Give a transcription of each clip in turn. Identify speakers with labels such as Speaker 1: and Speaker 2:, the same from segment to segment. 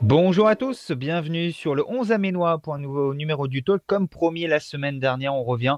Speaker 1: Bonjour à tous, bienvenue sur le 11 Aménois pour un nouveau numéro du Talk. Comme promis la semaine dernière, on revient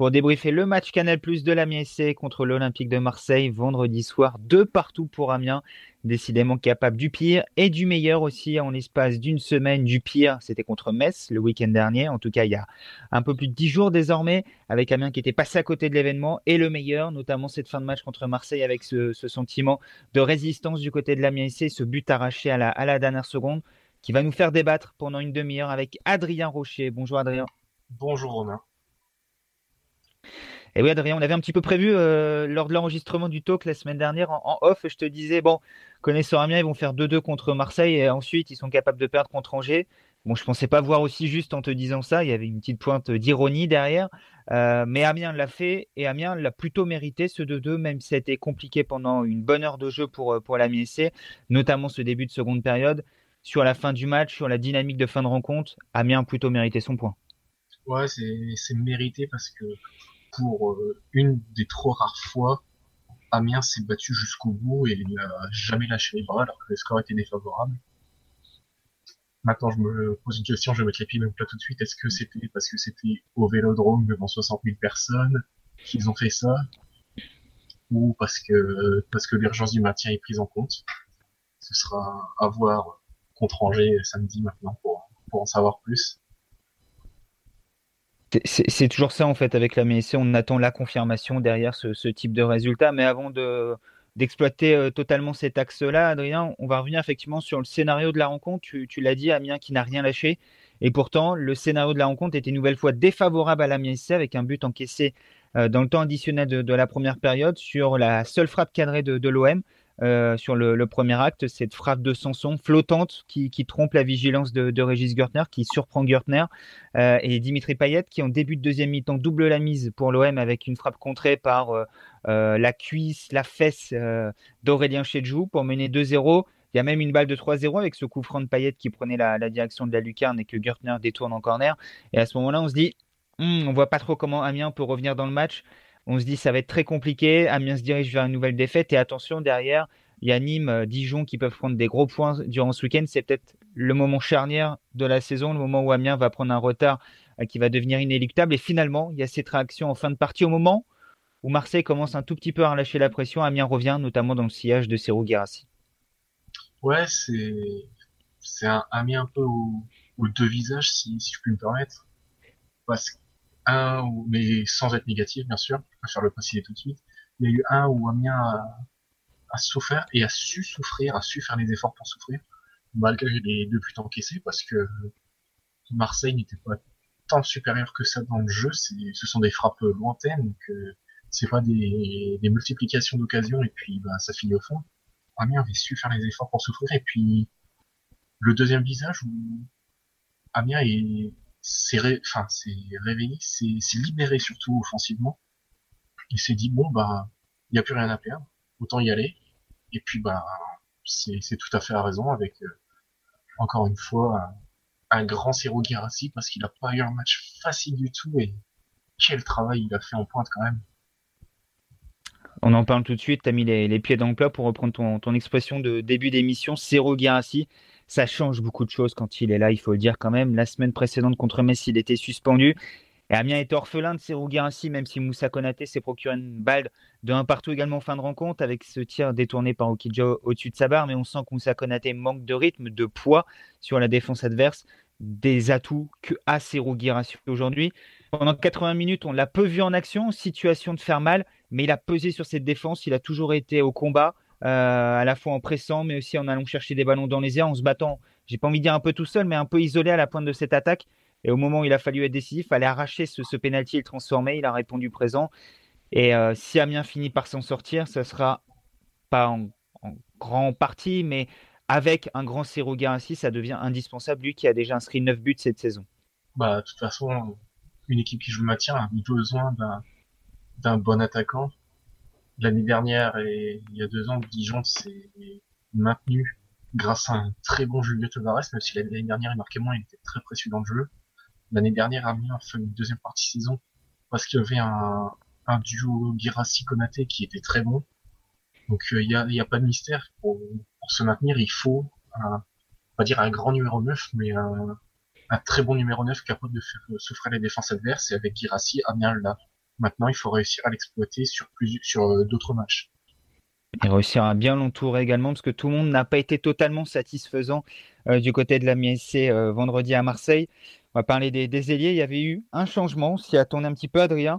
Speaker 1: pour débriefer le match Canal Plus de l'Amiens SC contre l'Olympique de Marseille vendredi soir, deux partout pour Amiens, décidément capable du pire et du meilleur aussi en l'espace d'une semaine. Du pire, c'était contre Metz le week-end dernier, en tout cas il y a un peu plus de dix jours désormais, avec Amiens qui était passé à côté de l'événement, et le meilleur, notamment cette fin de match contre Marseille avec ce, sentiment de résistance du côté de l'Amiens SC, ce but arraché à la, à la dernière seconde qui va nous faire débattre pendant une demi-heure avec Adrien Rocher. Bonjour Adrien.
Speaker 2: Bonjour Romain.
Speaker 1: Et oui Adrien, on avait un petit peu prévu euh, lors de l'enregistrement du talk la semaine dernière en, off, je te disais, bon, connaissant Amiens, ils vont faire 2-2 contre Marseille et ensuite ils sont capables de perdre contre Angers. Bon, je pensais pas voir aussi juste en te disant ça, il y avait une petite pointe d'ironie derrière. Euh, mais Amiens l'a fait et Amiens l'a plutôt mérité ce 2-2, même si ça a été compliqué pendant une bonne heure de jeu pour, euh, pour l'Amiens notamment ce début de seconde période sur la fin du match, sur la dynamique de fin de rencontre, Amiens a plutôt mérité son point.
Speaker 2: Ouais, c'est mérité parce que pour euh, une des trop rares fois, Amiens s'est battu jusqu'au bout et il n'a jamais lâché les bras alors que le score était défavorable. Maintenant, je me pose une question, je vais mettre les pieds le plat tout de suite. Est-ce que c'était parce que c'était au Vélodrome devant 60 000 personnes qu'ils ont fait ça, ou parce que parce que l'urgence du maintien est prise en compte? Ce sera à voir contre Angers samedi maintenant pour, en savoir plus.
Speaker 1: C'est toujours ça en fait avec la MSC, on attend la confirmation derrière ce, type de résultat. Mais avant de d'exploiter euh, totalement cet axe-là, Adrien, on va revenir effectivement sur le scénario de la rencontre. Tu, l'as dit, Amiens qui n'a rien lâché. Et pourtant, le scénario de la rencontre était une nouvelle fois défavorable à l'Amiens SC avec un but encaissé euh, dans le temps additionnel de, la première période sur la seule frappe cadrée de l'OM. Euh, sur le, premier acte, cette frappe de Sanson flottante qui, trompe la vigilance de, Régis Gertner, qui surprend Gertner, euh, et Dimitri Payet qui en début de deuxième mi-temps double la mise pour l'OM avec une frappe contrée par euh, la cuisse, la fesse d'Aurélien Chedjou pour mener 2-0. Il y a même une balle de 3-0 avec ce coup franc de Payet qui prenait la, direction de la lucarne et que Gertner détourne en corner. Et à ce moment-là, on se dit, hmm, on voit pas trop comment Amiens peut revenir dans le match. On se dit ça va être très compliqué. Amiens se dirige vers une nouvelle défaite. Et attention, derrière, il y a Nîmes, euh, Dijon qui peuvent prendre des gros points durant ce week-end. C'est peut-être le moment charnière de la saison, le moment où Amiens va prendre un retard euh, qui va devenir inéluctable. Et finalement, il y a cette réaction en fin de partie au moment où Marseille commence un tout petit peu à relâcher la pression. Amiens revient, notamment dans le sillage de Serou Guérassi.
Speaker 2: Ouais, c'est Amiens un peu aux, deux visages, si, je puis me permettre. Mais sans être négatif, bien sûr, je préfère le préciser tout de suite. Il y a eu un où Amiens a, souffert et a su souffrir, a su faire les efforts pour souffrir, malgré les deux buts encaissés, parce que Marseille n'était pas tant supérieur que ça dans le jeu. Ce sont des frappes lointaines, donc euh, c'est pas des, des multiplications d'occasions et puis bah, ça finit au fond. Amiens avait su faire les efforts pour souffrir et puis le deuxième visage où Amiens est s'est enfin, réveillé, s'est libéré surtout offensivement. Il s'est dit bon bah il n'y a plus rien à perdre, autant y aller. Et puis bah c'est tout à fait à raison avec euh, encore une fois un, grand Ciro Girassi parce qu'il a pas eu un match facile du tout et quel travail il a fait en pointe quand même.
Speaker 1: On en parle tout de suite, tu as mis les, pieds dans le plat pour reprendre ton, ton expression de début d'émission, Ciro Girassi ça change beaucoup de choses quand il est là, il faut le dire quand même. La semaine précédente contre Messi, il était suspendu. Et Amiens est orphelin de Serou ainsi, même si Moussa Konaté s'est procuré une balle de un partout également en fin de rencontre, avec ce tir détourné par Okidjo au-dessus de sa barre. Mais on sent que Moussa Konaté manque de rythme, de poids sur la défense adverse, des atouts que a Serou aujourd'hui. Pendant 80 minutes, on l'a peu vu en action, situation de faire mal, mais il a pesé sur cette défense, il a toujours été au combat. Euh, à la fois en pressant, mais aussi en allant chercher des ballons dans les airs, en se battant, j'ai pas envie de dire un peu tout seul, mais un peu isolé à la pointe de cette attaque. Et au moment où il a fallu être décisif, fallait arracher ce, ce penalty et le transformer. Il a répondu présent. Et euh, si Amiens finit par s'en sortir, ce sera pas en, grand partie, mais avec un grand Seroga ainsi, ça devient indispensable. Lui qui a déjà inscrit 9 buts cette saison.
Speaker 2: Bah, de toute façon, une équipe qui joue le maintien a besoin d'un bon attaquant l'année dernière et il y a deux ans, Dijon s'est maintenu grâce à un très bon Julio Tavares, même si l'année dernière il marquait moins, il était très précieux dans le jeu. L'année dernière, Amiens a fait une deuxième partie saison parce qu'il y avait un, duo Girassi-Konaté qui était très bon. Donc il n'y a, y a, pas de mystère. Pour, se maintenir, il faut, un, va dire un grand numéro 9, mais un, un très bon numéro 9 capable de faire souffrir les défenses adverses. Et avec Girassi, Amiens là. Maintenant, il faut réussir à l'exploiter sur, sur d'autres matchs.
Speaker 1: Et réussir à bien l'entourer également, parce que tout le monde n'a pas été totalement satisfaisant euh, du côté de la MSC euh, vendredi à Marseille. On va parler des, des ailiers. Il y avait eu un changement, s'y attendait un petit peu Adrien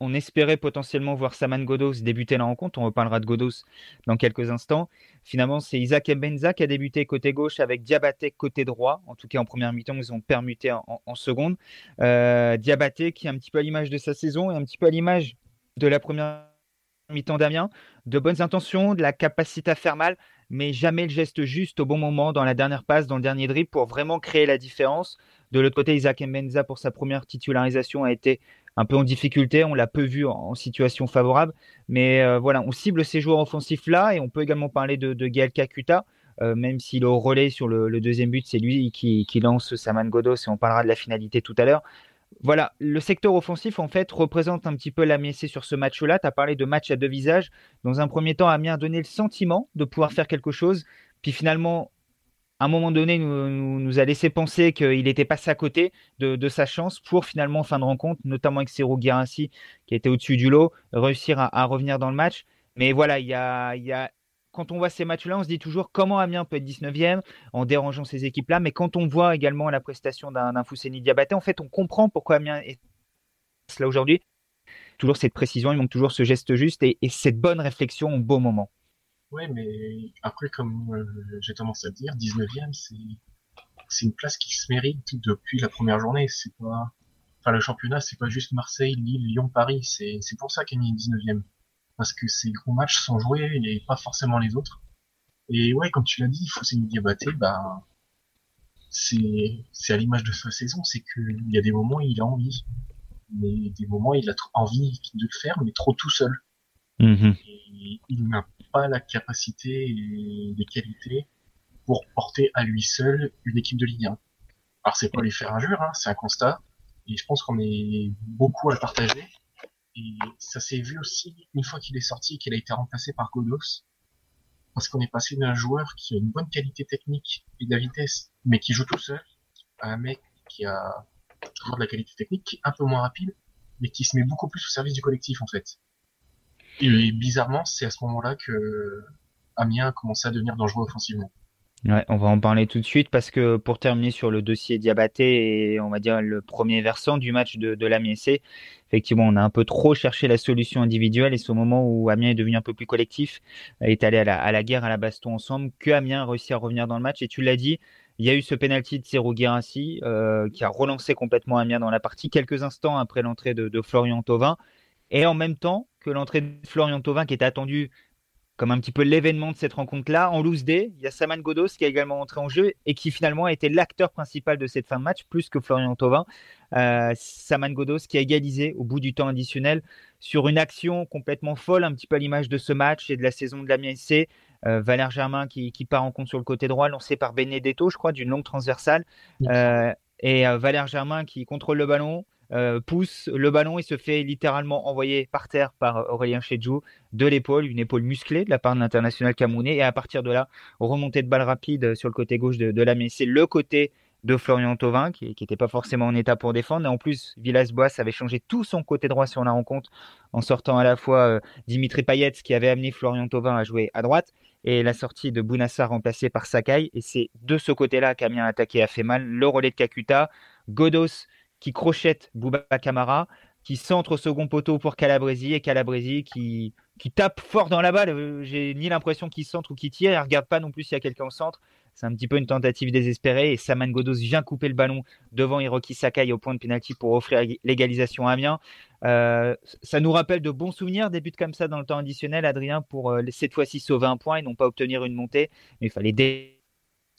Speaker 1: on espérait potentiellement voir Saman Godos débuter la rencontre. On reparlera de Godos dans quelques instants. Finalement, c'est Isaac Mbenza qui a débuté côté gauche avec Diabaté côté droit. En tout cas, en première mi-temps, ils ont permuté en, seconde. Euh, Diabaté qui est un petit peu à l'image de sa saison et un petit peu à l'image de la première mi-temps d'Amiens. De bonnes intentions, de la capacité à faire mal, mais jamais le geste juste au bon moment dans la dernière passe, dans le dernier dribble pour vraiment créer la différence. De l'autre côté, Isaac Mbenza pour sa première titularisation a été un peu en difficulté. On l'a peu vu en, situation favorable. Mais euh, voilà, on cible ces joueurs offensifs là et on peut également parler de, de Gaël Kakuta. Euh, même s'il est au relais sur le, deuxième but, c'est lui qui, lance Saman Godos et on parlera de la finalité tout à l'heure. Voilà, le secteur offensif en fait représente un petit peu la l'AMC sur ce match-là. Tu as parlé de match à deux visages. Dans un premier temps, Amiens a donné le sentiment de pouvoir faire quelque chose. Puis finalement, à un moment donné, nous, nous, a laissé penser qu'il était passé à côté de, sa chance pour finalement, en fin de rencontre, notamment avec Ciro Guirassi, qui était au-dessus du lot, réussir à, revenir dans le match. Mais voilà, il y a, quand on voit ces matchs-là, on se dit toujours comment Amiens peut être 19e en dérangeant ces équipes-là. Mais quand on voit également la prestation d'un Fousseni Diabaté, en fait, on comprend pourquoi Amiens est là aujourd'hui. Toujours cette précision, il manque toujours ce geste juste et, et cette bonne réflexion au bon moment.
Speaker 2: Ouais, mais après, comme euh, j'ai tendance à dire, 19ème, c'est c'est une place qui se mérite depuis la première journée. C'est pas, enfin, le championnat, c'est pas juste Marseille, Lille, Lyon, Paris. C'est pour ça qu'il est 19ème, parce que ces gros matchs sont joués et pas forcément les autres. Et ouais, comme tu l'as dit, il faut s'y Diabaté, bah c'est c'est à l'image de sa saison, c'est qu'il y a des moments où il a envie, mais des moments où il a envie de le faire, mais trop tout seul.
Speaker 1: Mmh
Speaker 2: il n'a pas la capacité et les qualités pour porter à lui seul une équipe de Ligue 1. Alors c'est pas lui faire injure, hein, c'est un constat, et je pense qu'on est beaucoup à le partager. Et ça s'est vu aussi une fois qu'il est sorti et qu'il a été remplacé par Godos, parce qu'on est passé d'un joueur qui a une bonne qualité technique et de la vitesse, mais qui joue tout seul, à un mec qui a toujours de la qualité technique, un peu moins rapide, mais qui se met beaucoup plus au service du collectif en fait. Et bizarrement, c'est à ce moment-là que Amiens a commencé à devenir dangereux offensivement.
Speaker 1: Ouais, on va en parler tout de suite parce que pour terminer sur le dossier Diabaté et on va dire le premier versant du match de, de l'Amiens effectivement, on a un peu trop cherché la solution individuelle et c'est au moment où Amiens est devenu un peu plus collectif, est allé à la, guerre, à la baston ensemble, que Amiens a réussi à revenir dans le match. Et tu l'as dit, il y a eu ce penalty de Ciro Guirassi euh, qui a relancé complètement Amiens dans la partie quelques instants après l'entrée de, de Florian Thauvin. Et en même temps que l'entrée de Florian Thauvin qui était attendue comme un petit peu l'événement de cette rencontre-là. En loose day, il y a Saman Godos qui a également entré en jeu et qui finalement a été l'acteur principal de cette fin de match, plus que Florian Thauvin. Euh, Saman Godos qui a égalisé au bout du temps additionnel sur une action complètement folle, un petit peu à l'image de ce match et de la saison de la SC. Euh, Valère Germain qui, part en compte sur le côté droit, lancé par Benedetto, je crois, d'une longue transversale. Euh, et Valère Germain qui contrôle le ballon, euh, pousse le ballon et se fait littéralement envoyer par terre par Aurélien Chedjou de l'épaule, une épaule musclée de la part de l'international camerounais. Et à partir de là, remontée de balle rapide sur le côté gauche de, de la le côté de Florian Thauvin, qui n'était pas forcément en état pour défendre. Et en plus, Villas-Boas avait changé tout son côté droit sur la rencontre, en sortant à la fois euh, Dimitri Payet, qui avait amené Florian Thauvin à jouer à droite, et la sortie de Bounassar remplacée par Sakai. Et c'est de ce côté-là qu'Amiens attaqué a fait mal. Le relais de Kakuta, Godos qui crochette Bouba Camara, qui centre au second poteau pour Calabresi et Calabresi qui, tape fort dans la balle. Euh, j'ai ni l'impression qu'il centre ou qu'il tire. Il regarde pas non plus s'il y a quelqu'un au centre. C'est un petit peu une tentative désespérée et Saman Godos vient couper le ballon devant Hiroki Sakai au point de pénalty pour offrir l'égalisation à Amiens. Euh, ça nous rappelle de bons souvenirs, des buts comme ça dans le temps additionnel, Adrien, pour euh, cette fois-ci sauver un point et non pas obtenir une montée. Mais il fallait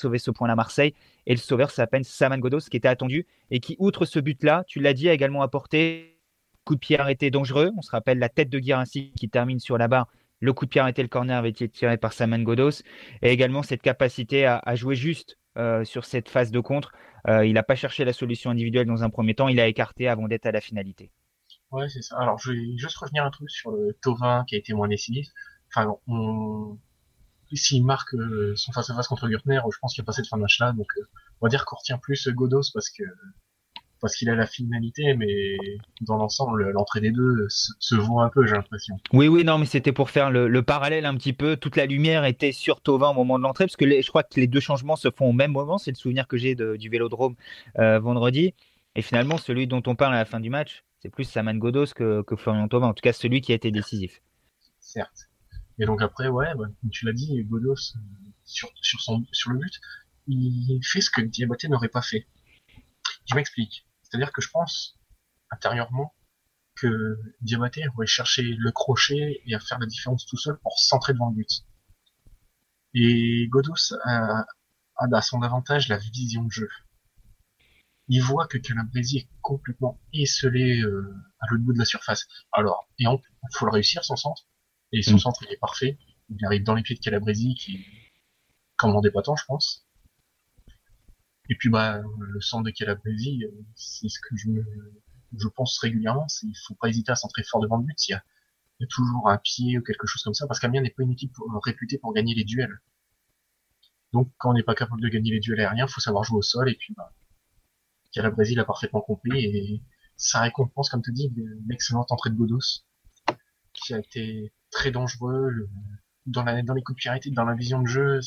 Speaker 1: sauver ce point-là Marseille. Et le sauveur s'appelle Saman Godos, qui était attendu et qui, outre ce but-là, tu l'as dit, a également apporté coup de pied arrêté dangereux. On se rappelle la tête de Guirinci qui termine sur la barre. Le coup de pied arrêté, le corner avait été tiré par Saman Godos. Et également cette capacité à, jouer juste euh, sur cette phase de contre. Euh, il n'a pas cherché la solution individuelle dans un premier temps, il a écarté avant d'être à la finalité.
Speaker 2: Ouais, c'est ça. Alors, je vais juste revenir un truc sur le Tovin qui a été moins décisif. Enfin, on... s'il marque euh, son face-à-face contre Gürtner, je pense qu'il n'y a pas cette fin de match-là. Donc, euh, on va dire qu'on retient plus Godos parce que parce qu'il a la finalité, mais dans l'ensemble, l'entrée des deux se, vaut un peu, j'ai l'impression.
Speaker 1: Oui, oui, non, mais c'était pour faire le, parallèle un petit peu. Toute la lumière était sur Tovin au moment de l'entrée, parce que je crois que les deux changements se font au même moment. C'est le souvenir que j'ai du Vélodrome euh, vendredi. Et finalement, celui dont on parle à la fin du match, c'est plus Saman Godos que, Florian Thauvin, en tout cas celui qui a été décisif.
Speaker 2: Certes. Et donc après, ouais, bah, comme tu l'as dit, Godos, euh, sur, le but, il fait ce que Diabaté n'aurait pas fait. Je m'explique. C'est-à-dire que je pense, intérieurement, que Diabaté aurait cherché le crochet et à faire la différence tout seul pour centrer devant le but. Et Godos a, son avantage la vision de jeu il voit que Calabresi est complètement esselé euh, à l'autre bout de la surface. Alors, et il faut le réussir son centre, et son mm. centre il est parfait. Il arrive dans les pieds de Calabresi qui commandait pas tant, je pense. Et puis bah le centre de Calabresi, euh, c'est ce que je je pense régulièrement, c'est il faut pas hésiter à centrer fort devant le but. Il y a, il y a toujours un pied ou quelque chose comme ça, parce qu'Amiens n'est pas une équipe euh, réputée pour gagner les duels. Donc quand on n'est pas capable de gagner les duels aériens, faut savoir jouer au sol et puis bah Brésil a parfaitement compris et ça récompense, comme tu dis, l'excellente entrée de Godos, qui a été très dangereux dans, les coups de dans la vision de jeu,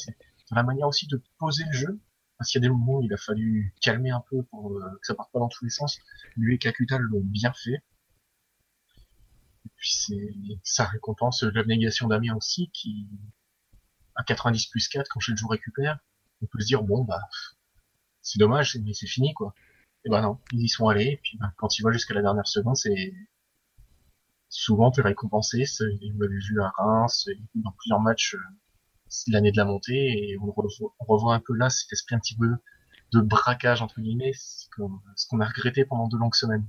Speaker 2: dans la manière aussi de poser le jeu. Parce qu'il y a des moments où il a fallu calmer un peu pour euh, que ça parte pas dans tous les sens. Lui et Kakuta l'ont bien fait. Et puis c'est, ça récompense l'abnégation d'Amiens aussi, qui, à 90 plus 4, quand joue récupère, on peut se dire, bon, bah, c'est dommage, mais c'est fini, quoi. Et ben non, ils y sont allés, et puis ben, quand ils voient jusqu'à la dernière seconde, c'est souvent tu récompensé. On l'avait vu à Reims, dans plusieurs matchs euh, l'année de la montée, et on revoit, un peu là cet esprit un petit peu de braquage, entre guillemets, ce qu'on a regretté pendant de longues semaines.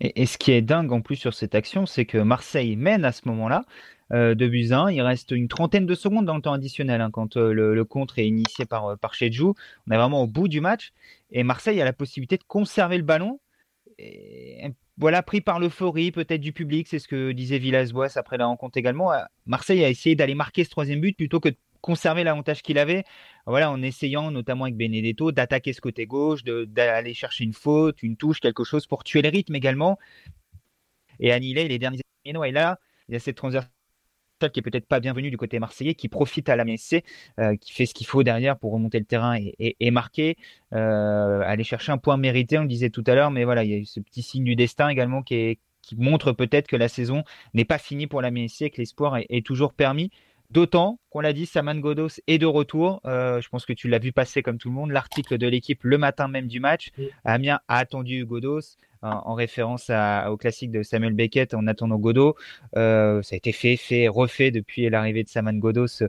Speaker 1: Et, ce qui est dingue en plus sur cette action, c'est que Marseille mène à ce moment-là euh, de Buzyn. Il reste une trentaine de secondes dans le temps additionnel hein, quand euh, le, contre est initié par, euh, par On est vraiment au bout du match. Et Marseille a la possibilité de conserver le ballon. Voilà, pris par l'euphorie peut-être du public, c'est ce que disait Villas-Boas après la rencontre également. Marseille a essayé d'aller marquer ce troisième but plutôt que de conserver l'avantage qu'il avait, voilà, en essayant notamment avec Benedetto d'attaquer ce côté gauche, d'aller chercher une faute, une touche, quelque chose pour tuer le rythme également. Et annihiler les derniers Et là, il y a cette transversale qui est peut-être pas bienvenue du côté marseillais, qui profite à la MSC, euh, qui fait ce qu'il faut derrière pour remonter le terrain et, marquer, euh, aller chercher un point mérité, on le disait tout à l'heure, mais voilà, il y a ce petit signe du destin également qui, montre peut-être que la saison n'est pas finie pour la MSC et que l'espoir est, toujours permis. D'autant qu'on l'a dit, Saman Godos est de retour. Euh, je pense que tu l'as vu passer comme tout le monde. L'article de l'équipe le matin même du match. Amiens a attendu Godos en, référence au classique de Samuel Beckett en attendant Godot. Euh, ça a été fait, fait, refait depuis l'arrivée de Saman Godos euh,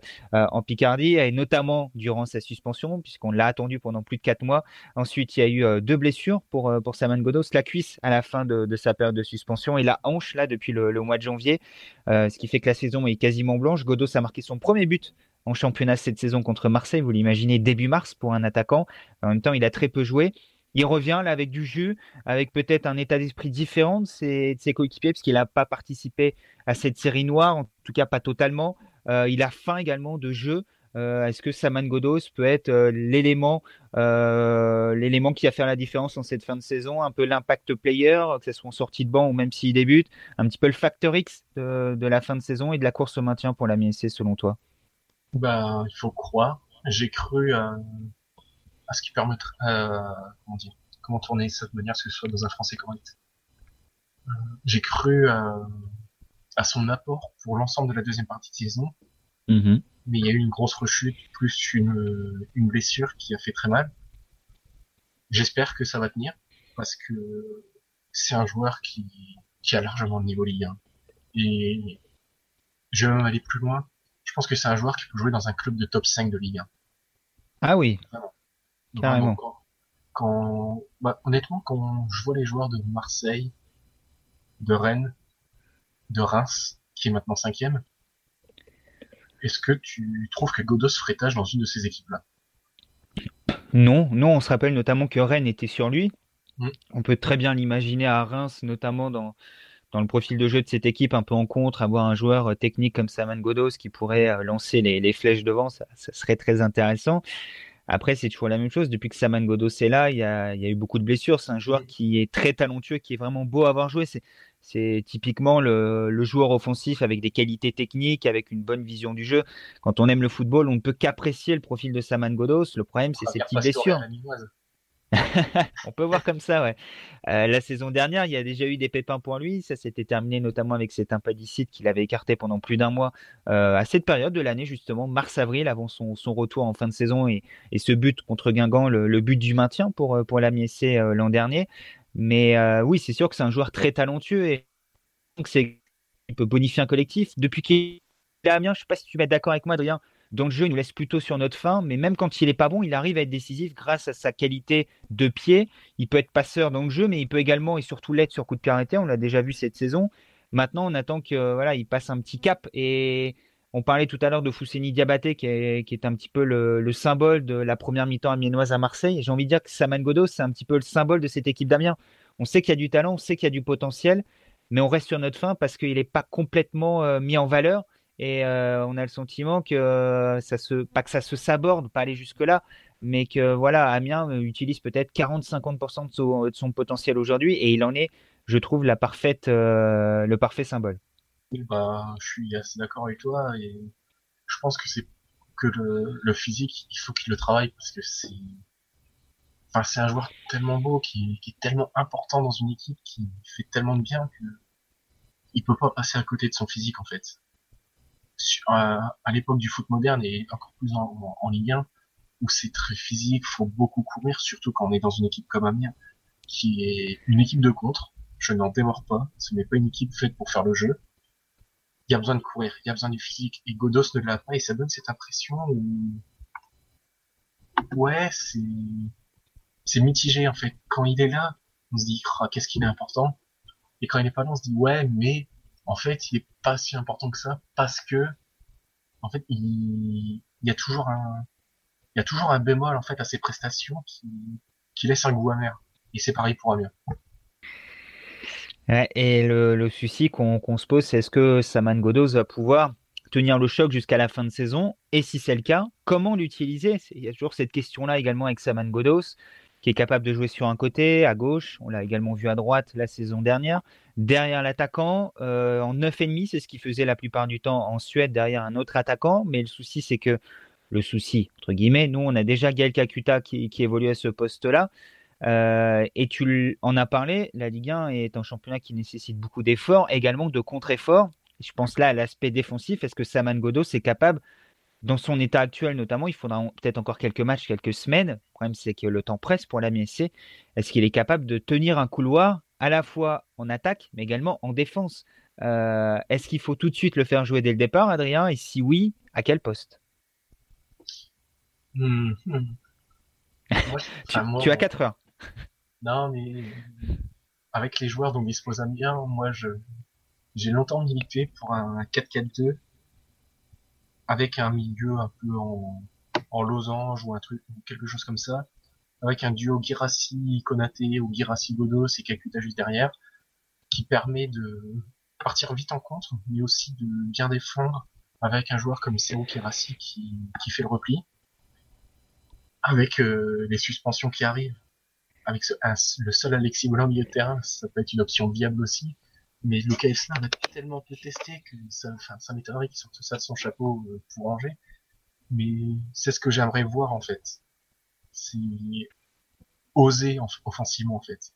Speaker 1: en Picardie, et notamment durant sa suspension, puisqu'on l'a attendu pendant plus de quatre mois. Ensuite, il y a eu euh, deux blessures pour, pour Saman Godos, la cuisse à la fin de, sa période de suspension et la hanche là depuis le, mois de janvier, ce qui fait que la saison est quasiment blanche. Godos a marqué son premier but en championnat cette saison contre Marseille, vous l'imaginez, début mars pour un attaquant. En même temps, il a très peu joué il revient là avec du jus, avec peut-être un état d'esprit différent de ses, coéquipiers, parce qu'il n'a pas participé à cette série noire, en tout cas pas totalement. Euh, il a faim également de jeu. Euh, est-ce que Saman Godos peut être euh, l'élément, qui va faire la différence en cette fin de saison, un peu l'impact player, que ce soit en sortie de banc ou même s'il débute, un petit peu le facteur X de, la fin de saison et de la course au maintien pour la MSC selon toi
Speaker 2: Ben, il faut croire. J'ai cru à ce qui permettrait, euh, comment dire, comment tourner ça de manière à ce que ce soit dans un français correct. Euh, j'ai cru euh, à son apport pour l'ensemble de la deuxième partie de saison, mm-hmm. mais il y a eu une grosse rechute plus une, une blessure qui a fait très mal. J'espère que ça va tenir parce que c'est un joueur qui, qui a largement le niveau Ligue 1. Et je vais même aller plus loin. Je pense que c'est un joueur qui peut jouer dans un club de top 5 de Ligue 1.
Speaker 1: Ah oui.
Speaker 2: Carrément. Quand, bah, honnêtement, quand je vois les joueurs de Marseille, de Rennes, de Reims, qui est maintenant cinquième, est-ce que tu trouves que Godos ferait tâche dans une de ces équipes-là?
Speaker 1: Non, non, on se rappelle notamment que Rennes était sur lui. Mm. On peut très bien l'imaginer à Reims, notamment dans, dans le profil de jeu de cette équipe un peu en contre, avoir un joueur technique comme Saman Godos qui pourrait lancer les, flèches devant, ça, serait très intéressant. Après, c'est toujours la même chose. Depuis que Saman Godos est là, il y a, eu beaucoup de blessures. C'est un joueur qui est très talentueux, qui est vraiment beau à avoir joué. C'est typiquement le, joueur offensif avec des qualités techniques, avec une bonne vision du jeu. Quand on aime le football, on ne peut qu'apprécier le profil de Saman Godos. Le problème, c'est ses petites blessures. on peut voir comme ça, ouais. Euh, la saison dernière, il y a déjà eu des pépins pour lui. Ça s'était terminé notamment avec cet impadicite qu'il avait écarté pendant plus d'un mois euh, à cette période de l'année, justement, mars-avril, avant son, retour en fin de saison et, ce but contre Guingamp, le, but du maintien pour, euh, pour la l'an dernier. Mais oui, c'est sûr que c'est un joueur très talentueux et donc c'est il peut bonifier un collectif. Depuis qu'il est à je ne sais pas si tu vas être d'accord avec moi, Adrien, dans le jeu, il nous laisse plutôt sur notre fin, mais même quand il est pas bon, il arrive à être décisif grâce à sa qualité de pied. Il peut être passeur dans le jeu, mais il peut également et surtout l'être sur coup de pied arrêté. On l'a déjà vu cette saison. Maintenant, on attend que voilà, il passe un petit cap. Et on parlait tout à l'heure de Fousseni Diabaté, qui est, qui est un petit peu le, symbole de la première mi-temps amiénoise à Marseille. J'ai envie de dire que Saman Godo, c'est un petit peu le symbole de cette équipe d'Amiens. On sait qu'il y a du talent, on sait qu'il y a du potentiel, mais on reste sur notre fin parce qu'il n'est pas complètement euh, mis en valeur et euh, on a le sentiment que euh, ça se pas que ça se saborde, pas aller jusque là, mais que voilà, Amiens utilise peut-être 40-50% de son, potentiel aujourd'hui et il en est, je trouve, euh, le parfait symbole.
Speaker 2: bah, je suis assez d'accord avec toi et je pense que c'est que le, physique, il faut qu'il le travaille parce que c'est, enfin, c'est un joueur tellement beau qui, qui, est tellement important dans une équipe qui fait tellement de bien que il peut pas passer à côté de son physique en fait à, l'époque du foot moderne et encore plus en, Ligue 1, où c'est très physique, faut beaucoup courir, surtout quand on est dans une équipe comme Amiens, qui est une équipe de contre. Je n'en démords pas. Ce n'est pas une équipe faite pour faire le jeu. Il y a besoin de courir, il y a besoin du physique. Et Godos ne l'a pas et ça donne cette impression où, ouais, c'est, c'est mitigé en fait. Quand il est là, on se dit, oh, qu'est-ce qu'il est important. Et quand il est pas là, on se dit, ouais, mais en fait, il est pas si important que ça parce que, en fait, il, y a toujours un, bémol en fait à ses prestations qui, laisse un goût amer. Et c'est pareil pour Amiens.
Speaker 1: et le, souci qu'on se pose, c'est est-ce que Saman Godos va pouvoir tenir le choc jusqu'à la fin de saison? Et si c'est le cas, comment l'utiliser? Il y a toujours cette question-là également avec Saman Godos qui est capable de jouer sur un côté, à gauche. On l'a également vu à droite la saison dernière. Derrière l'attaquant, euh, en 9,5, c'est ce qu'il faisait la plupart du temps en Suède derrière un autre attaquant. Mais le souci, c'est que, le souci, entre guillemets, nous, on a déjà Gaël Kakuta qui, qui évolue à ce poste-là. Euh, et tu en as parlé, la Ligue 1 est un championnat qui nécessite beaucoup d'efforts, également de contre-efforts. Je pense là à l'aspect défensif. Est-ce que Saman Godos est capable dans son état actuel notamment, il faudra peut-être encore quelques matchs, quelques semaines. Le problème, c'est que le temps presse pour la MSC. Est-ce qu'il est capable de tenir un couloir à la fois en attaque, mais également en défense? Euh, Est-ce qu'il faut tout de suite le faire jouer dès le départ, Adrien? Et si oui, à quel poste?
Speaker 2: Hmm, hmm.
Speaker 1: tu, as 4 heures.
Speaker 2: non, mais avec les joueurs dont dispose bien, moi, je j'ai longtemps milité pour un 4-4-2 avec un milieu un peu en, en losange ou un truc, quelque chose comme ça, avec un duo Girassi Konaté ou Girassi Godos et Kakuta juste derrière, qui permet de partir vite en contre, mais aussi de bien défendre avec un joueur comme Seo Girassi qui, qui fait le repli, avec euh, les suspensions qui arrivent, avec le seul Alexis au milieu de terrain, ça peut être une option viable aussi, mais le KFC a tellement testé que ça, enfin, ça m'étonnerait qu'il sorte ça de son chapeau euh, pour Angers. Mais c'est ce que j'aimerais voir en fait. C'est oser offensivement en fait.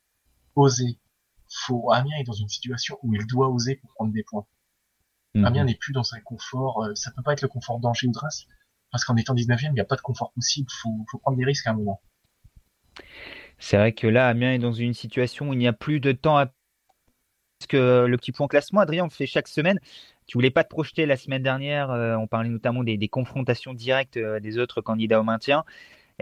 Speaker 2: Oser. Faut Amiens est dans une situation où il doit oser pour prendre des points. Mhm. Amiens n'est plus dans un confort. Euh, ça peut pas être le confort d'Angers ou de Reims parce qu'en étant 19e, il n'y a pas de confort possible. Faut, faut prendre des risques à un moment.
Speaker 1: C'est vrai que là, Amiens est dans une situation où il n'y a plus de temps à que le petit point classement, Adrien, on fait chaque semaine. Tu voulais pas te projeter la semaine dernière, euh, on parlait notamment des, confrontations directes euh, des autres candidats au maintien.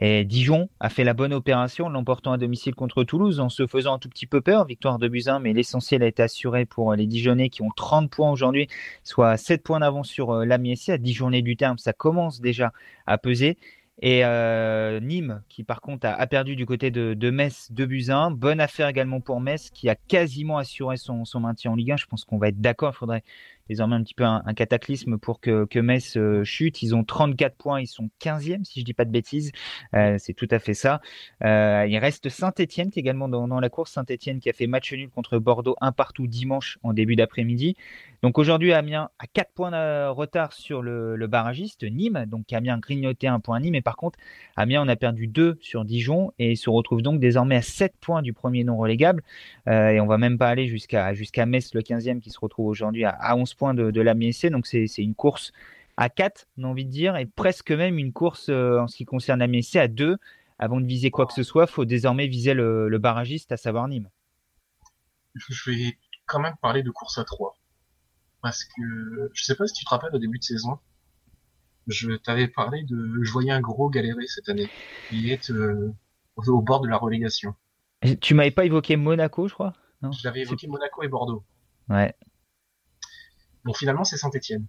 Speaker 1: Et Dijon a fait la bonne opération, l'emportant à domicile contre Toulouse en se faisant un tout petit peu peur. Victoire de Buzyn, mais l'essentiel a été assuré pour euh, les Dijonais qui ont 30 points aujourd'hui, soit 7 points d'avance sur l'Amiens. À 10 journées du terme, ça commence déjà à peser. Et euh, Nîmes, qui par contre a, perdu du côté de, Metz 2 buts 1. Bonne affaire également pour Metz, qui a quasiment assuré son, son maintien en Ligue 1. Je pense qu'on va être d'accord. Il faudrait désormais un petit peu un, cataclysme pour que, que Metz euh, chute. Ils ont 34 points, ils sont 15e, si je dis pas de bêtises. Euh, c'est tout à fait ça. Euh, il reste Saint-Etienne qui est également dans, la course. Saint-Etienne qui a fait match nul contre Bordeaux un partout dimanche en début d'après-midi. Donc aujourd'hui, Amiens a 4 points de retard sur le, barragiste Nîmes. Donc Amiens a grignoté un point à Nîmes. Mais par contre, Amiens on a perdu 2 sur Dijon et se retrouve donc désormais à 7 points du premier non relégable. Et on va même pas aller jusqu'à jusqu'à Metz, le 15e, qui se retrouve aujourd'hui à, à 11 points de, de la Donc c'est une course à 4, on a envie de dire, et presque même une course euh, en ce qui concerne la MSC à 2. Avant de viser quoi que ce soit, il faut désormais viser le, barragiste, à savoir Nîmes.
Speaker 2: Je vais quand même parler de course à 3. Parce que je sais pas si tu te rappelles au début de saison, je t'avais parlé de. Je voyais un gros galérer cette année. Il est euh, au bord de la relégation.
Speaker 1: tu m'avais pas évoqué Monaco, je crois?
Speaker 2: Non? J'avais évoqué Monaco et Bordeaux.
Speaker 1: Ouais.
Speaker 2: Bon, finalement, c'est Saint-Etienne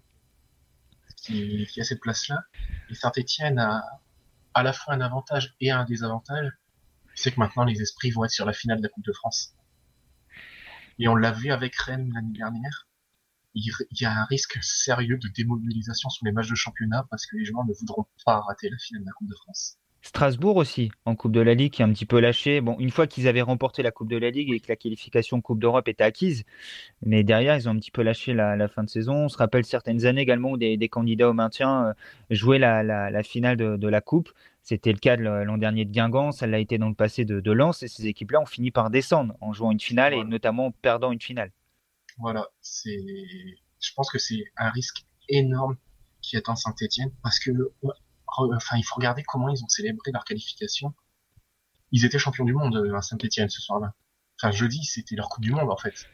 Speaker 2: qui, a cette place-là. Et Saint-Etienne a à la fois un avantage et un désavantage. C'est que maintenant, les esprits vont être sur la finale de la Coupe de France. Et on l'a vu avec Rennes l'année dernière. Il y a un risque sérieux de démobilisation sur les matchs de championnat parce que les joueurs ne voudront pas rater la finale de la Coupe de France.
Speaker 1: Strasbourg aussi, en Coupe de la Ligue, qui est un petit peu lâché. Bon, une fois qu'ils avaient remporté la Coupe de la Ligue et que la qualification Coupe d'Europe était acquise, mais derrière, ils ont un petit peu lâché la, fin de saison. On se rappelle certaines années également où des, candidats au maintien euh, jouaient la, finale de, la Coupe. C'était le cas l'an dernier de Guingamp, ça l'a été dans le passé de, de Lens, et ces équipes-là ont fini par descendre en jouant une finale et notamment en perdant une finale.
Speaker 2: Voilà, c'est, je pense que c'est un risque énorme qui attend Saint-Etienne parce que enfin, il faut regarder comment ils ont célébré leur qualification. Ils étaient champions du monde euh, à Saint-Etienne ce soir-là. Enfin, jeudi, c'était leur Coupe du Monde, en fait.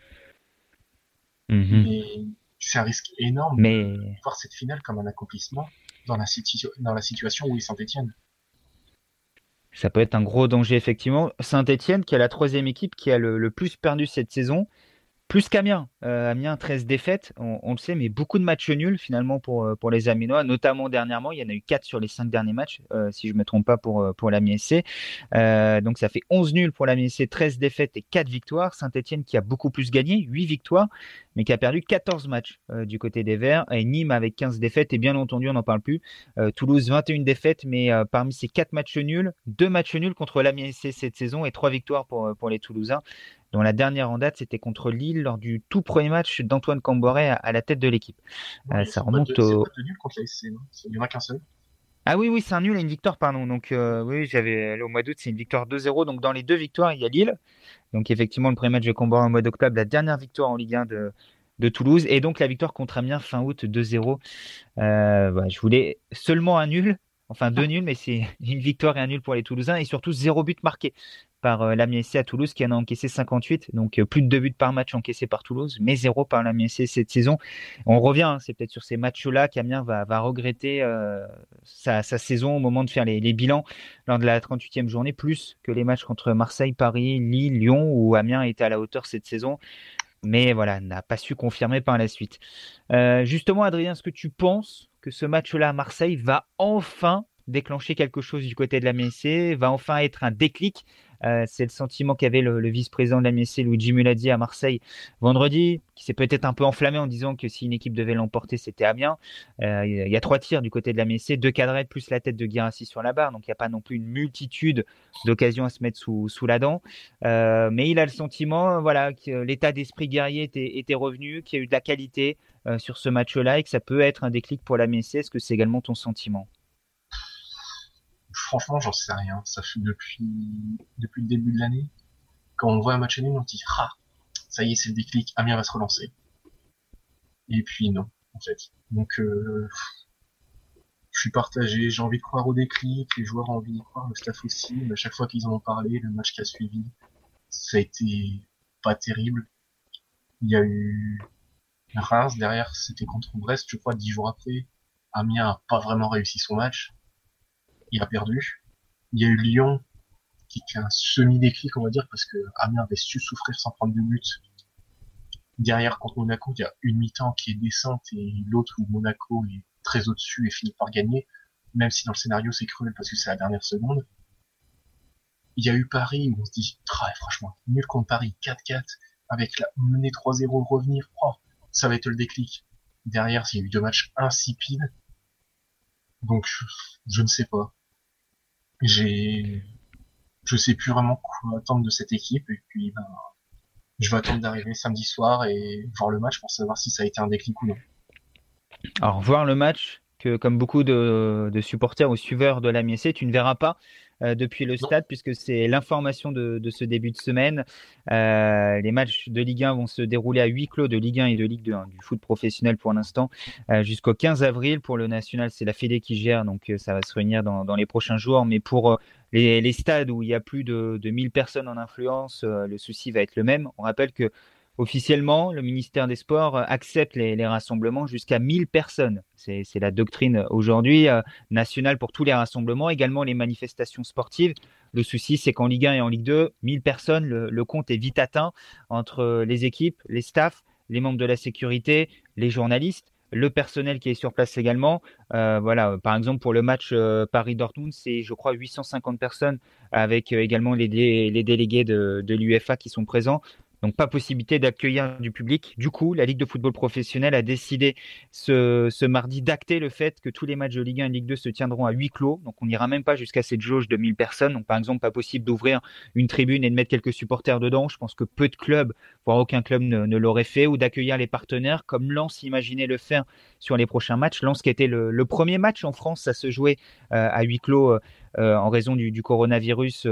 Speaker 1: Mhm.
Speaker 2: c'est un risque énorme
Speaker 1: Mais...
Speaker 2: de voir cette finale comme un accomplissement dans la, dans la situation où est Saint-Etienne.
Speaker 1: Ça peut être un gros danger, effectivement. Saint-Etienne, qui est la troisième équipe qui a le plus perdu cette saison, plus qu'Amiens. Euh, Amiens, 13 défaites, on, le sait, mais beaucoup de matchs nuls finalement pour, euh, les Aminois, notamment dernièrement. Il y en a eu 4 sur les 5 derniers matchs, euh, si je ne me trompe pas, pour, pour l'Amiens SC. donc ça fait 11 nuls pour l'Amiens SC, 13 défaites et 4 victoires. Saint-Etienne qui a beaucoup plus gagné, 8 victoires, mais qui a perdu 14 matchs du côté des Verts. Et Nîmes avec 15 défaites, et bien entendu, on n'en parle plus. Toulouse, 21 défaites, mais parmi ces 4 matchs nuls, 2 matchs nuls contre l'Amiens SC cette saison et 3 victoires pour, pour les Toulousains dont la dernière en date, c'était contre Lille lors du tout premier match d'Antoine Camboré à, la tête de l'équipe.
Speaker 2: Euh, ça remonte au. Pas nul contre Il n'y en a qu'un seul.
Speaker 1: Ah oui, oui, c'est un nul et une victoire, pardon. Donc, euh, oui, j'avais au mois d'août, c'est une victoire 2-0. Donc, dans les deux victoires, il y a Lille. Donc, effectivement, le premier match de Camboré au mois d'octobre, la dernière victoire en Ligue 1 de, de Toulouse. Et donc, la victoire contre Amiens fin août 2-0. Euh, je voulais seulement un nul. Enfin, deux nuls, mais c'est une victoire et un nul pour les Toulousains. Et surtout, zéro but marqué par euh, l'Amiens à Toulouse qui en a encaissé 58, donc euh, plus de deux buts par match encaissés par Toulouse, mais zéro par l'Amiens cette saison. On revient, hein, c'est peut-être sur ces matchs-là qu'Amiens va, va regretter euh, sa, saison au moment de faire les, bilans lors de la 38e journée, plus que les matchs contre Marseille, Paris, Lille, Lyon, où Amiens était à la hauteur cette saison mais voilà, n'a pas su confirmer par la suite. justement, Adrien, est-ce que tu penses que ce match-là à Marseille va enfin déclencher quelque chose du côté de la va enfin être un déclic euh, c'est le sentiment qu'avait le, vice-président de la MSC, Luigi Muladi, à Marseille vendredi, qui s'est peut-être un peu enflammé en disant que si une équipe devait l'emporter, c'était Amiens. Euh, il y a trois tirs du côté de la MSC, deux cadrettes plus la tête de Guirassi sur la barre, donc il n'y a pas non plus une multitude d'occasions à se mettre sous, la dent. Euh, mais il a le sentiment voilà, que l'état d'esprit guerrier était, revenu, qu'il y a eu de la qualité sur ce match-là et que ça peut être un déclic pour la MSC. Est-ce que c'est également ton sentiment?
Speaker 2: Franchement, j'en sais rien. Ça fait depuis, le début de l'année. Quand on voit un match nul, on dit, ah, ça y est, c'est le déclic, Amiens va se relancer. Et puis non, en fait. Donc, euh, je suis partagé. J'ai envie de croire au déclic, les joueurs ont envie d'y croire, le staff aussi. Mais à chaque fois qu'ils en ont parlé, le match qui a suivi, ça a été pas terrible. Il y a eu Reims derrière, c'était contre Brest, je crois, dix jours après. Amiens a pas vraiment réussi son match il a perdu. Il y a eu Lyon qui est un semi-déclic, on va dire, parce que Amiens avait su souffrir sans prendre de but. Derrière, contre Monaco, il y a une mi-temps qui est descente et l'autre où Monaco est très au-dessus et finit par gagner. même si dans le scénario c'est cruel parce que c'est la dernière seconde. Il y a eu Paris où on se dit, franchement, nul contre Paris, 4-4, avec la menée 3-0, revenir, oh, ça va être le déclic. Derrière, il y a eu deux matchs insipides. Donc, je ne sais pas. J'ai, je sais plus vraiment quoi attendre de cette équipe, et puis, ben, je vais attendre d'arriver samedi soir et voir le match pour savoir si ça a été un déclic ou non.
Speaker 1: Alors, voir le match, que comme beaucoup de, supporters ou suiveurs de la MSC, tu ne verras pas depuis le stade, puisque c'est l'information de, ce début de semaine. Euh, les matchs de Ligue 1 vont se dérouler à huis clos de Ligue 1 et de Ligue 2, hein, du foot professionnel pour l'instant, euh, jusqu'au 15 avril. Pour le national, c'est la Fédé qui gère, donc ça va se réunir dans, les prochains jours. Mais pour les, stades où il y a plus de, de 1000 personnes en influence, le souci va être le même. On rappelle que Officiellement, le ministère des Sports accepte les, rassemblements jusqu'à 1000 personnes. C'est la doctrine aujourd'hui euh, nationale pour tous les rassemblements, également les manifestations sportives. Le souci, c'est qu'en Ligue 1 et en Ligue 2, 1000 personnes, le, compte est vite atteint entre les équipes, les staffs, les membres de la sécurité, les journalistes le personnel qui est sur place également. Euh, voilà, par exemple pour le match euh, Paris-Dortmund, c'est je crois 850 personnes avec également les, les délégués de, de l'UFA qui sont présents. Donc pas possibilité d'accueillir du public. Du coup, la Ligue de football professionnel a décidé ce, mardi d'acter le fait que tous les matchs de Ligue 1 et Ligue 2 se tiendront à huis clos. Donc on n'ira même pas jusqu'à cette jauge de 1000 personnes. Donc par exemple, pas possible d'ouvrir une tribune et de mettre quelques supporters dedans. Je pense que peu de clubs, voire aucun club ne, l'aurait fait. Ou d'accueillir les partenaires comme Lens imaginait le faire sur les prochains matchs. Lens qui était le, premier match en France à se jouer euh, à huis clos euh, euh, en raison du, coronavirus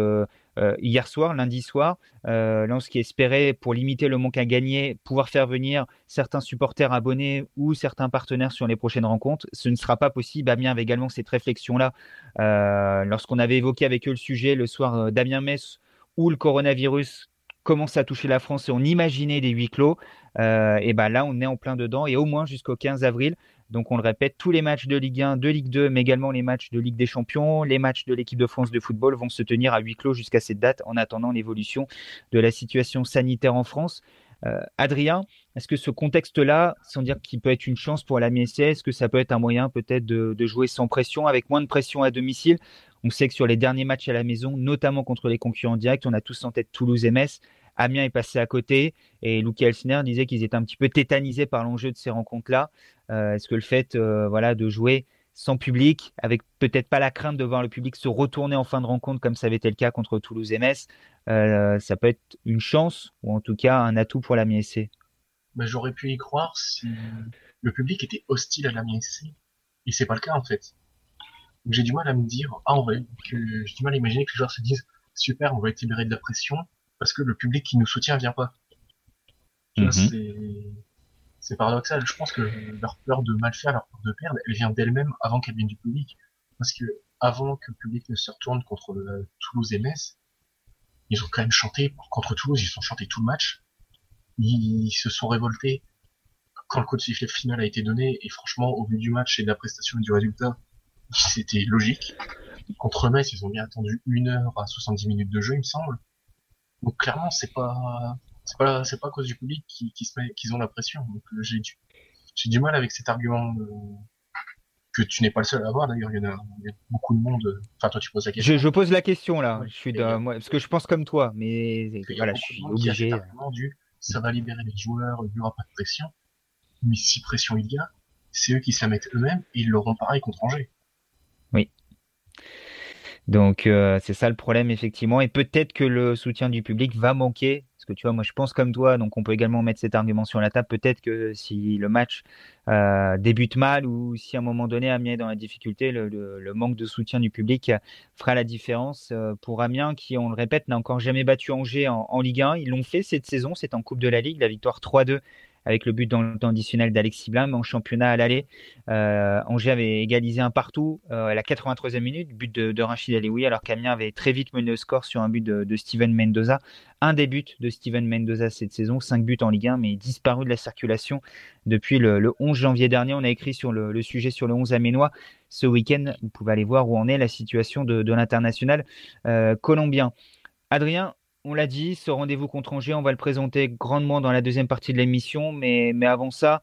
Speaker 1: hier soir, lundi soir, euh, qui espérait, pour limiter le manque à gagner, pouvoir faire venir certains supporters abonnés ou certains partenaires sur les prochaines rencontres. Ce ne sera pas possible. Amiens avait également cette réflexion-là euh, lorsqu'on avait évoqué avec eux le sujet le soir euh, d'Amiens-Metz où le coronavirus commence à toucher la France et on imaginait des huis clos. et ben là, on est en plein dedans et au moins jusqu'au 15 avril, donc on le répète, tous les matchs de Ligue 1, de Ligue 2, mais également les matchs de Ligue des Champions, les matchs de l'équipe de France de football vont se tenir à huis clos jusqu'à cette date en attendant l'évolution de la situation sanitaire en France. Euh, Adrien, est-ce que ce contexte-là, sans dire qu'il peut être une chance pour la MSC, est-ce que ça peut être un moyen peut-être de, jouer sans pression, avec moins de pression à domicile? On sait que sur les derniers matchs à la maison, notamment contre les concurrents directs, on a tous en tête Toulouse et Metz. Amiens est passé à côté et Luki Elsner disait qu'ils étaient un petit peu tétanisés par l'enjeu de ces rencontres-là. Euh, est-ce que le fait euh, voilà, de jouer sans public, avec peut-être pas la crainte de voir le public se retourner en fin de rencontre comme ça avait été le cas contre Toulouse et Metz, euh, ça peut être une chance ou en tout cas un atout pour la MSC
Speaker 2: bah, J'aurais pu y croire si le public était hostile à la MSC. Et c'est pas le cas en fait. J'ai du mal à me dire, ah, on va, que j'ai du mal à imaginer que les joueurs se disent, super, on va être libéré de la pression, parce que le public qui nous soutient vient pas. Mhm. C'est paradoxal. Je pense que leur peur de mal faire, leur peur de perdre, elle vient d'elle-même avant qu'elle vienne du public. Parce que avant que le public ne se retourne contre euh, Toulouse et Metz, ils ont quand même chanté contre Toulouse, ils ont chanté tout le match. Ils, se sont révoltés quand le code sifflet final a été donné. Et franchement, au vu du match et de la prestation et du résultat, c'était logique. Contre Metz, ils ont bien attendu une heure à 70 minutes de jeu, il me semble. Donc clairement, c'est pas c'est pas c'est pas à cause du public qui, qui se met qu'ils ont la pression. Donc euh, j'ai du j'ai du mal avec cet argument que tu n'es pas le seul à avoir. D'ailleurs, il, y en a beaucoup de monde. Enfin, toi, tu poses la question.
Speaker 1: Je, pose la question là. je suis de, moi, parce que je pense comme toi, mais voilà, je suis obligé.
Speaker 2: Du, ça va libérer les joueurs, il n'y aura pas de pression. Mais si pression il y a, c'est eux qui se la mettent eux-mêmes et ils l'auront pareil contre Angers.
Speaker 1: Donc euh, c'est ça le problème effectivement. Et peut-être que le soutien du public va manquer. Parce que tu vois moi je pense comme toi donc on peut également mettre cet argument sur la table. Peut-être que si le match euh, débute mal ou si à un moment donné Amiens est dans la difficulté le, manque de soutien du public fera la différence euh, pour Amiens qui on le répète n'a encore jamais battu Angers en Ligue 1 ils l'ont fait cette saison c'est en Coupe de la Ligue la victoire 3-2 avec le but dans le temps additionnel d'Alexis Blam en championnat à l'aller. Euh, Angers avait égalisé un partout euh, à la 83e minute, but de, de Rachid Alioui, alors qu'Amiens avait très vite mené au score sur un but de, Steven Mendoza. Un des buts de Steven Mendoza cette saison, 5 buts en Ligue 1, mais disparu de la circulation depuis le, 11 janvier dernier. On a écrit sur le, sujet sur le 11 aménois ce week-end. Vous pouvez aller voir où en est la situation de, l'international euh, colombien. Adrien, on l'a dit, ce rendez-vous contre Angers, on va le présenter grandement dans la deuxième partie de l'émission, mais, mais avant ça,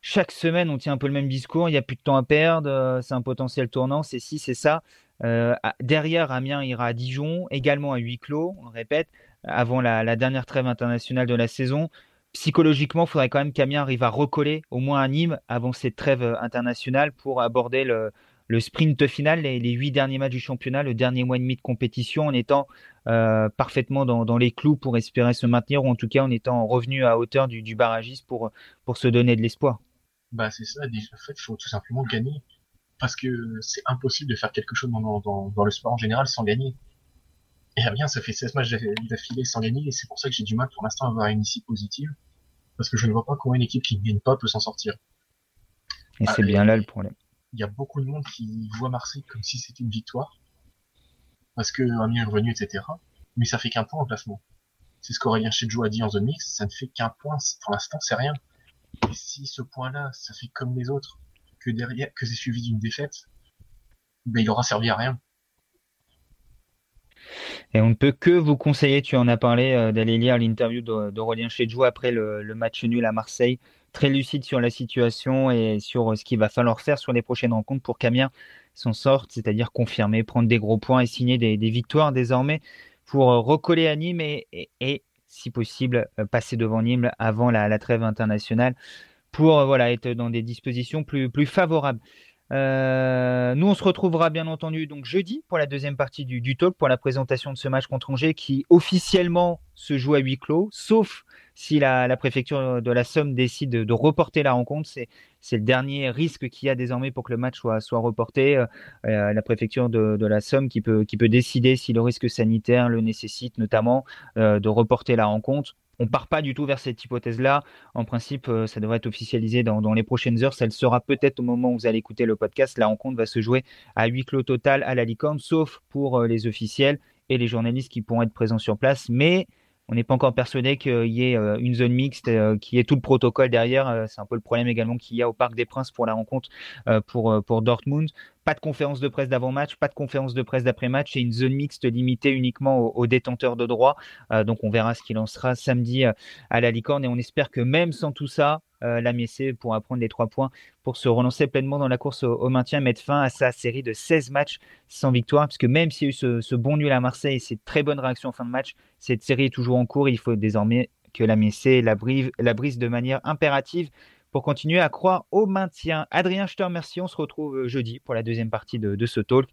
Speaker 1: chaque semaine, on tient un peu le même discours. Il n'y a plus de temps à perdre. c'est un potentiel tournant. C'est si, c'est ça. derrière, Amiens ira à Dijon, également à huis clos, on le répète, avant la, dernière trêve internationale de la saison. Psychologiquement, il faudrait quand même qu'Amiens arrive à recoller au moins à Nîmes avant cette trêve internationale pour aborder le, le sprint final, les, huit derniers matchs du championnat, le dernier mois et demi de compétition, en étant euh, parfaitement dans, les clous pour espérer se maintenir, ou en tout cas en étant revenu à hauteur du, du barragiste pour, pour se donner de l'espoir.
Speaker 2: Bah c'est ça, déjà, en fait, il faut tout simplement gagner. Parce que c'est impossible de faire quelque chose dans, dans, le sport en général sans gagner. Et rien, ça fait 16 matchs d'affilée sans gagner, et c'est pour ça que j'ai du mal pour l'instant à avoir une issue positive. Parce que je ne vois pas comment une équipe qui ne gagne pas peut s'en sortir.
Speaker 1: Et c'est bien là le problème
Speaker 2: il y a beaucoup de monde qui voit Marseille comme si c'était une victoire, parce que Amiens est revenu, etc. Mais ça fait qu'un point en classement. C'est ce qu'Aurélien Chedjou a dit en zone mix, ça ne fait qu'un point, pour l'instant c'est rien. Et si ce point-là, ça fait comme les autres, que derrière, que c'est suivi d'une défaite, ben il aura servi à rien.
Speaker 1: Et on ne peut que vous conseiller, tu en as parlé, euh, d'aller lire l'interview d'Aurélien Chedjou après le, match nul à Marseille. Très lucide sur la situation et sur ce qu'il va falloir faire sur les prochaines rencontres pour qu'Amiens s'en sorte, c'est-à-dire confirmer, prendre des gros points et signer des, victoires désormais pour euh, recoller à Nîmes et, si possible, euh, passer devant Nîmes avant la, trêve internationale pour voilà, être dans des dispositions plus, favorables. Euh, nous, on se retrouvera bien entendu donc jeudi pour la deuxième partie du, du, talk, pour la présentation de ce match contre Angers qui officiellement se joue à huis clos, sauf si la, préfecture de la Somme décide de, reporter la rencontre. C'est, le dernier risque qu'il y a désormais pour que le match soit, soit reporté. Euh, euh, la préfecture de, la Somme qui peut, qui peut décider si le risque sanitaire le nécessite, notamment de reporter la rencontre on part pas du tout vers cette hypothèse-là. En principe, euh, ça devrait être officialisé dans, les prochaines heures. Ça le sera peut-être au moment où vous allez écouter le podcast. La rencontre va se jouer à huis clos total à la licorne, sauf pour euh, les officiels et les journalistes qui pourront être présents sur place. Mais on n'est pas encore persuadé qu'il y ait euh, une zone mixte, qu'il y ait tout le protocole derrière. C'est un peu le problème également qu'il y a au Parc des Princes pour la rencontre pour, pour Dortmund. Pas de conférence de presse d'avant-match, pas de conférence de presse d'après-match et une zone mixte limitée uniquement aux, détenteurs de droits. Euh, donc on verra ce qu'il en sera samedi euh, à la licorne et on espère que même sans tout ça, euh, la pourra prendre les trois points pour se relancer pleinement dans la course au, maintien, mettre fin à sa série de 16 matchs sans victoire, puisque même s'il y a eu ce, bon nul à Marseille et ces très bonnes réactions en fin de match, cette série est toujours en cours. Il faut désormais que la Miessé la brise de manière impérative pour continuer à croire au maintien. Adrien, je te remercie. On se retrouve euh, jeudi pour la deuxième partie de, ce talk.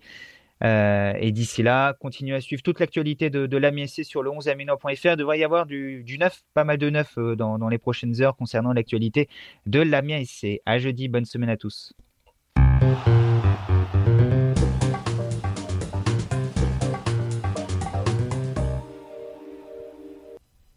Speaker 1: Euh, et d'ici là, continuez à suivre toute l'actualité de, de sur le 11amino.fr. Il devrait y avoir du, neuf, pas mal de neuf euh, dans, les prochaines heures concernant l'actualité de l'AMISC. À jeudi, bonne semaine à tous.